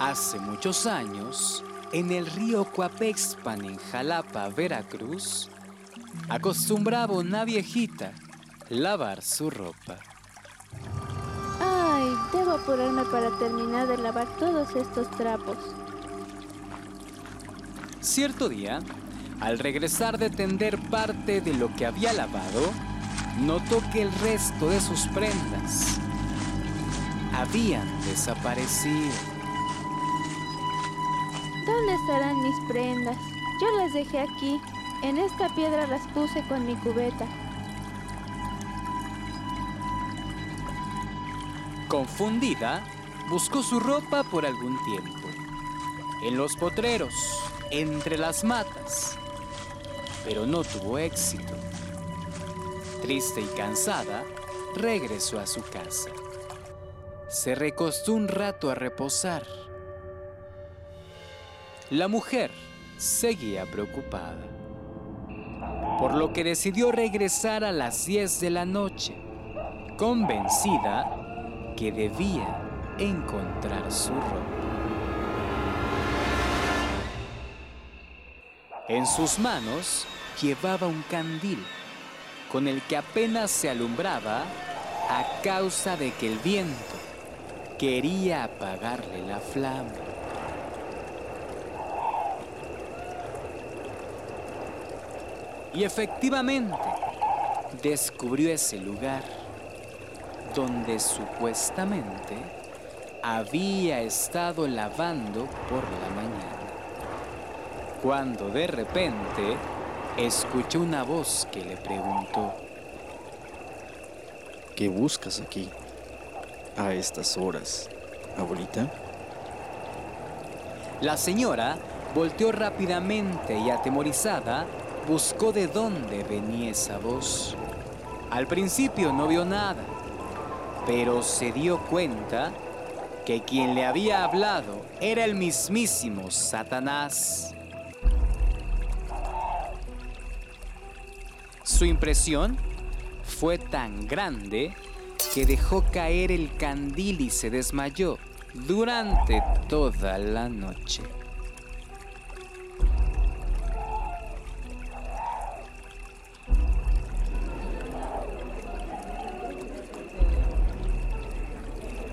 Hace muchos años, en el río Coapexpan en Jalapa, Veracruz, acostumbraba una viejita lavar su ropa. Ay, debo apurarme para terminar de lavar todos estos trapos. Cierto día, al regresar de tender parte de lo que había lavado, notó que el resto de sus prendas habían desaparecido. ¿Dónde estarán mis prendas? Yo las dejé aquí. En esta piedra las puse con mi cubeta. Confundida, buscó su ropa por algún tiempo. En los potreros, entre las matas. Pero no tuvo éxito. Triste y cansada, regresó a su casa. Se recostó un rato a reposar. La mujer seguía preocupada, por lo que decidió regresar a las 10 de la noche, convencida que debía encontrar su ropa. En sus manos llevaba un candil con el que apenas se alumbraba a causa de que el viento quería apagarle la flama. Y efectivamente, descubrió ese lugar donde supuestamente había estado lavando por la mañana. Cuando de repente escuchó una voz que le preguntó, ¿Qué buscas aquí? A estas horas, abuelita. La señora volteó rápidamente y atemorizada buscó de dónde venía esa voz. Al principio no vio nada, pero se dio cuenta que quien le había hablado era el mismísimo Satanás. Su impresión fue tan grande que dejó caer el candil y se desmayó durante toda la noche.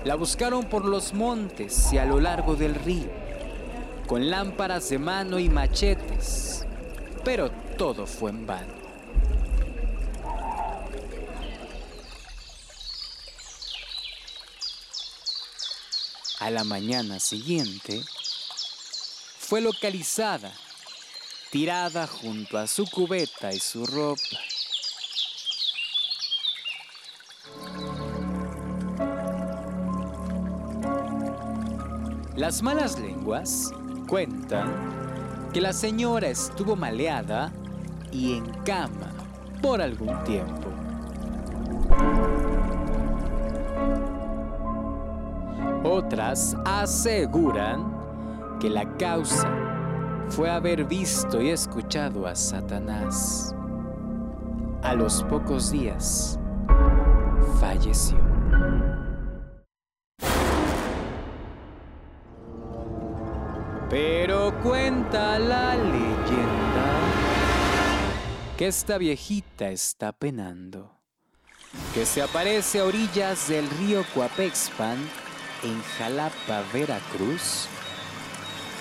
La buscaron por los montes y a lo largo del río, con lámparas de mano y machetes, pero todo fue en vano. A la mañana siguiente, fue localizada, tirada junto a su cubeta y su ropa. Las malas lenguas cuentan que la señora estuvo maleada y en cama por algún tiempo. Otras aseguran que la causa fue haber visto y escuchado a Satanás. A los pocos días falleció. Pero cuenta la leyenda que esta viejita está penando, que se aparece a orillas del río Coapexpan en Jalapa, Veracruz,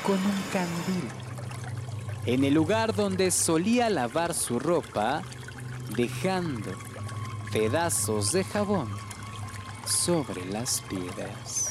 con un candil, en el lugar donde solía lavar su ropa, dejando pedazos de jabón sobre las piedras.